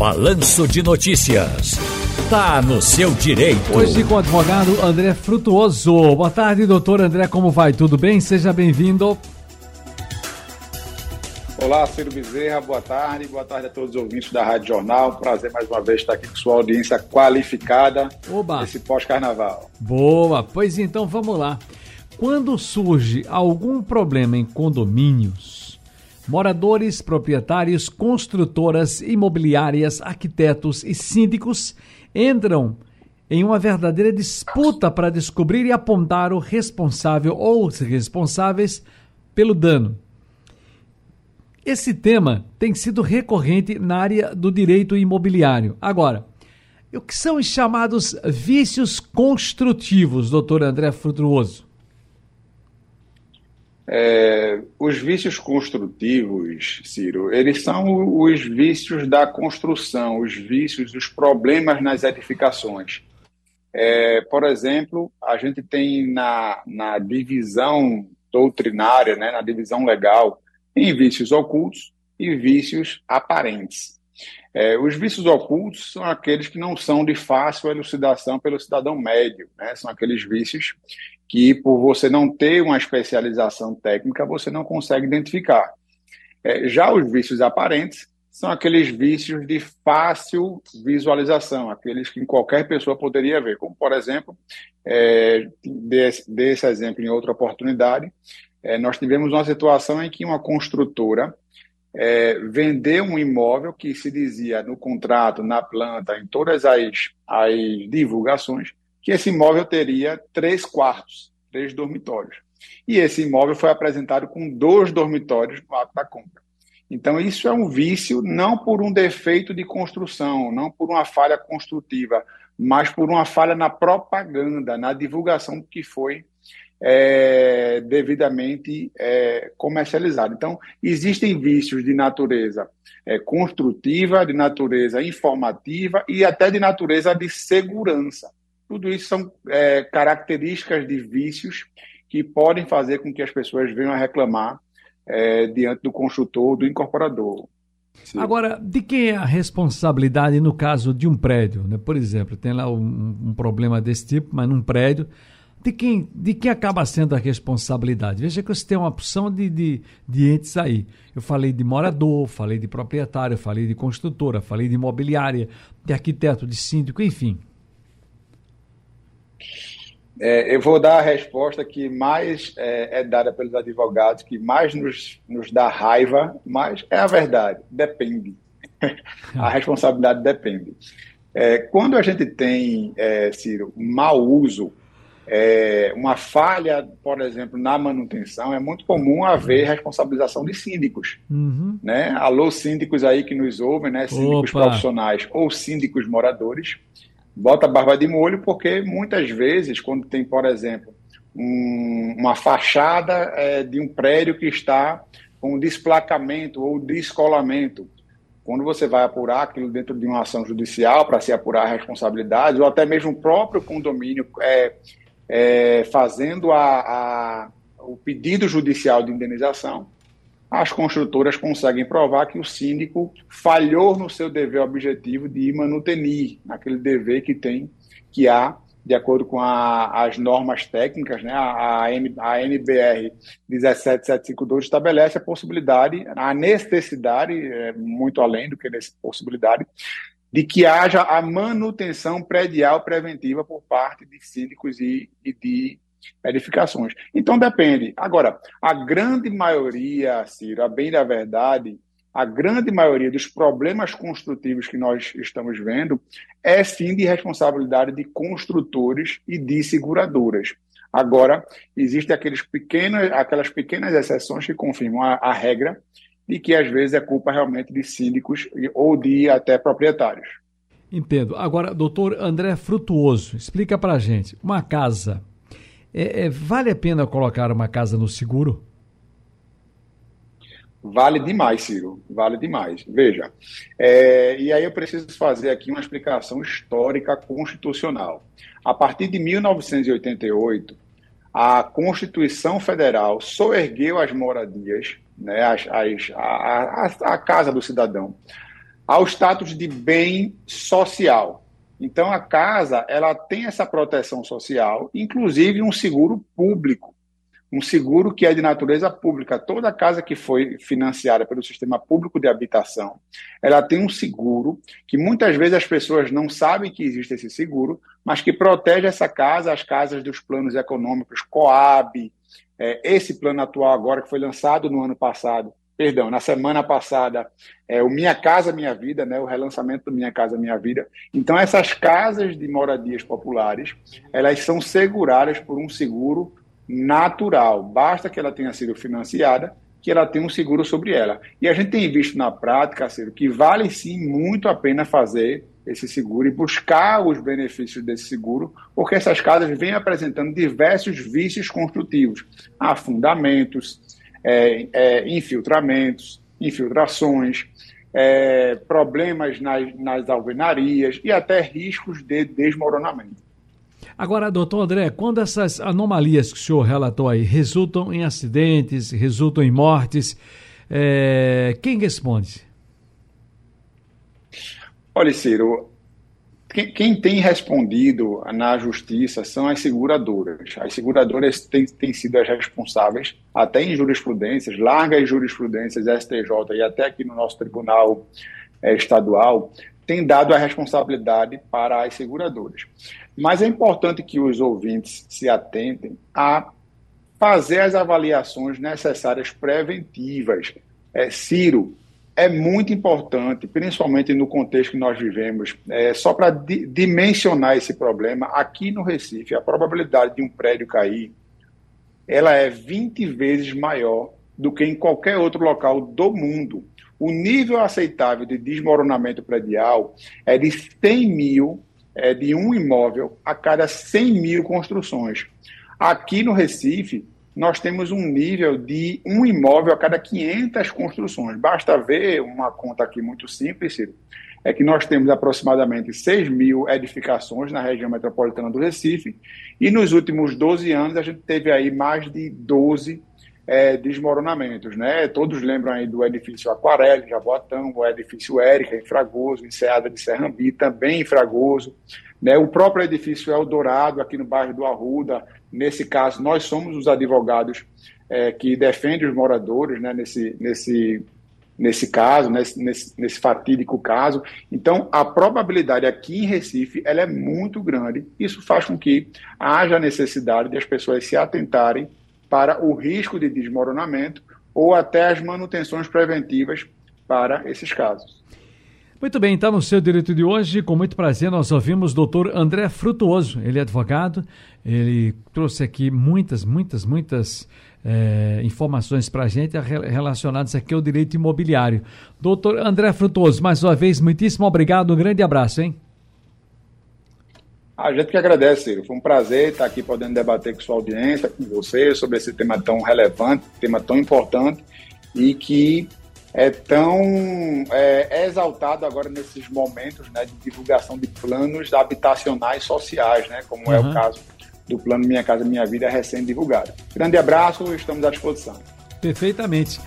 Balanço de Notícias. Tá no seu direito. Hoje com o advogado André Frutuoso. Boa tarde, doutor André, como vai? Tudo bem? Seja bem-vindo. Olá, Ciro Bezerra, boa tarde. Boa tarde a todos os ouvintes da Rádio Jornal. Prazer mais uma vez estar aqui com sua audiência qualificada Oba. nesse pós-carnaval. Boa, pois então vamos lá. Quando surge algum problema em condomínios, moradores, proprietários, construtoras, imobiliárias, arquitetos e síndicos entram em uma verdadeira disputa para descobrir e apontar o responsável ou os responsáveis pelo dano. Esse tema tem sido recorrente na área do direito imobiliário. Agora, o que são os chamados vícios construtivos, doutor André Frutuoso? É, os vícios construtivos, Ciro, eles são os vícios da construção, os vícios, os problemas nas edificações. É, por exemplo, a gente tem na, na divisão doutrinária, né, na divisão legal, em vícios ocultos e vícios aparentes. É, os vícios ocultos são aqueles que não são de fácil elucidação pelo cidadão médio, né? são aqueles vícios que, por você não ter uma especialização técnica, você não consegue identificar. É, já os vícios aparentes são aqueles vícios de fácil visualização, aqueles que qualquer pessoa poderia ver, como, por exemplo, é, desse, desse exemplo em outra oportunidade, é, nós tivemos uma situação em que uma construtora é, vendeu um imóvel que se dizia no contrato, na planta, em todas as, as divulgações, que esse imóvel teria três quartos, três dormitórios. E esse imóvel foi apresentado com dois dormitórios no ato da compra. Então, isso é um vício não por um defeito de construção, não por uma falha construtiva, mas por uma falha na propaganda, na divulgação que foi é, devidamente é, comercializado. Então, existem vícios de natureza é, construtiva, de natureza informativa e até de natureza de segurança. Tudo isso são é, características de vícios que podem fazer com que as pessoas venham a reclamar é, diante do construtor, do incorporador. Sim. Agora, de quem é a responsabilidade no caso de um prédio? Né? Por exemplo, tem lá um, um problema desse tipo, mas num prédio de quem, de quem acaba sendo a responsabilidade? Veja que você tem uma opção de, de, de entes aí. Eu falei de morador, falei de proprietário, falei de construtora, falei de imobiliária, de arquiteto, de síndico, enfim. É, eu vou dar a resposta que mais é, é, dada pelos advogados, que mais nos, nos dá raiva, mas é a verdade. Depende. a responsabilidade depende. É, quando a gente tem, é, Ciro, mau uso é, uma falha, por exemplo, na manutenção, é muito comum haver responsabilização de síndicos. Uhum. Né? Alô, síndicos aí que nos ouvem, né? síndicos Opa. profissionais ou síndicos moradores, bota a barba de molho, porque muitas vezes, quando tem, por exemplo, um, uma fachada é, de um prédio que está com desplacamento ou descolamento, quando você vai apurar aquilo dentro de uma ação judicial para se apurar a responsabilidade, ou até mesmo o próprio condomínio é, é, fazendo a, a, o pedido judicial de indenização, as construtoras conseguem provar que o síndico falhou no seu dever objetivo de manutenir, naquele dever que tem, que há, de acordo com a, as normas técnicas, né, a, a, a NBR 17752 estabelece a possibilidade, a necessidade, é, muito além do que nessa possibilidade, de que haja a manutenção predial preventiva por parte de síndicos e, e de edificações. Então depende. Agora, a grande maioria, Ciro, a bem da verdade, a grande maioria dos problemas construtivos que nós estamos vendo é sim de responsabilidade de construtores e de seguradoras. Agora, existem aqueles pequenos, aquelas pequenas exceções que confirmam a, a regra e que às vezes é culpa realmente de síndicos ou de até proprietários. Entendo. Agora, doutor André Frutuoso, explica para gente, uma casa, é, é, vale a pena colocar uma casa no seguro? Vale demais, Ciro, vale demais. Veja, é, e aí eu preciso fazer aqui uma explicação histórica constitucional. A partir de 1988, a Constituição Federal soergueu as moradias né, as, as, a, a, a, casa do cidadão, ao status de bem social. Então, a casa ela tem essa proteção social, inclusive um seguro público um seguro que é de natureza pública. Toda casa que foi financiada pelo sistema público de habitação, ela tem um seguro que muitas vezes as pessoas não sabem que existe esse seguro, mas que protege essa casa, as casas dos planos econômicos Coab, é, esse plano atual agora que foi lançado no ano passado, perdão, na semana passada, é, o Minha Casa Minha Vida, né, o relançamento do Minha Casa Minha Vida. Então, essas casas de moradias populares, elas são seguradas por um seguro natural. Basta que ela tenha sido financiada, que ela tenha um seguro sobre ela. E a gente tem visto na prática, Ciro, que vale sim muito a pena fazer esse seguro e buscar os benefícios desse seguro, porque essas casas vêm apresentando diversos vícios construtivos, afundamentos, é, é, infiltramentos, infiltrações, é, problemas nas, nas alvenarias e até riscos de desmoronamento. Agora, doutor André, quando essas anomalias que o senhor relatou aí resultam em acidentes, resultam em mortes, é... quem responde? Olha, Ciro, quem, quem, tem respondido na justiça são as seguradoras. As seguradoras têm, têm sido as responsáveis, até em jurisprudências, largas jurisprudências, STJ e até aqui no nosso tribunal é, estadual, tem dado a responsabilidade para as seguradoras. Mas é importante que os ouvintes se atentem a fazer as avaliações necessárias preventivas. É, Ciro, é muito importante, principalmente no contexto que nós vivemos, é, só para di dimensionar esse problema, aqui no Recife, a probabilidade de um prédio cair ela é 20 vezes maior do que em qualquer outro local do mundo o nível aceitável de desmoronamento predial é de 100 mil é, de um imóvel a cada 100 mil construções. Aqui no Recife, nós temos um nível de um imóvel a cada 500 construções. Basta ver uma conta aqui muito simples, Ciro, é que nós temos aproximadamente 6 mil edificações na região metropolitana do Recife, e nos últimos 12 anos a gente teve aí mais de 12 é, desmoronamentos. Né? Todos lembram aí do edifício Aquarela, em Jaboatão, o edifício Érica, em Fragoso, Enseada de Serrambi, também em Fragoso. Né? O próprio edifício Eldorado, aqui no bairro do Arruda, nesse caso, nós somos os advogados é, que defendem os moradores né? nesse, nesse, nesse caso, nesse, nesse, nesse fatídico caso. Então, a probabilidade aqui em Recife ela é muito grande. Isso faz com que haja necessidade de as pessoas se atentarem para o risco de desmoronamento ou até as manutenções preventivas para esses casos. Muito bem, então no seu direito de hoje, com muito prazer, nós ouvimos o doutor André Frutuoso. Ele é advogado, ele trouxe aqui muitas, muitas, muitas é, informações para a gente relacionadas aqui ao direito imobiliário. Doutor André Frutuoso, mais uma vez, muitíssimo obrigado, um grande abraço, hein? A gente que agradece, Ciro. Foi um prazer estar aqui podendo debater com sua audiência, com você, sobre esse tema tão relevante, tema tão importante e que é tão é, é exaltado agora nesses momentos né, de divulgação de planos habitacionais sociais, né, como uhum. é o uhum. caso do plano Minha Casa Minha Vida recém-divulgado. Grande abraço, estamos à disposição. Perfeitamente.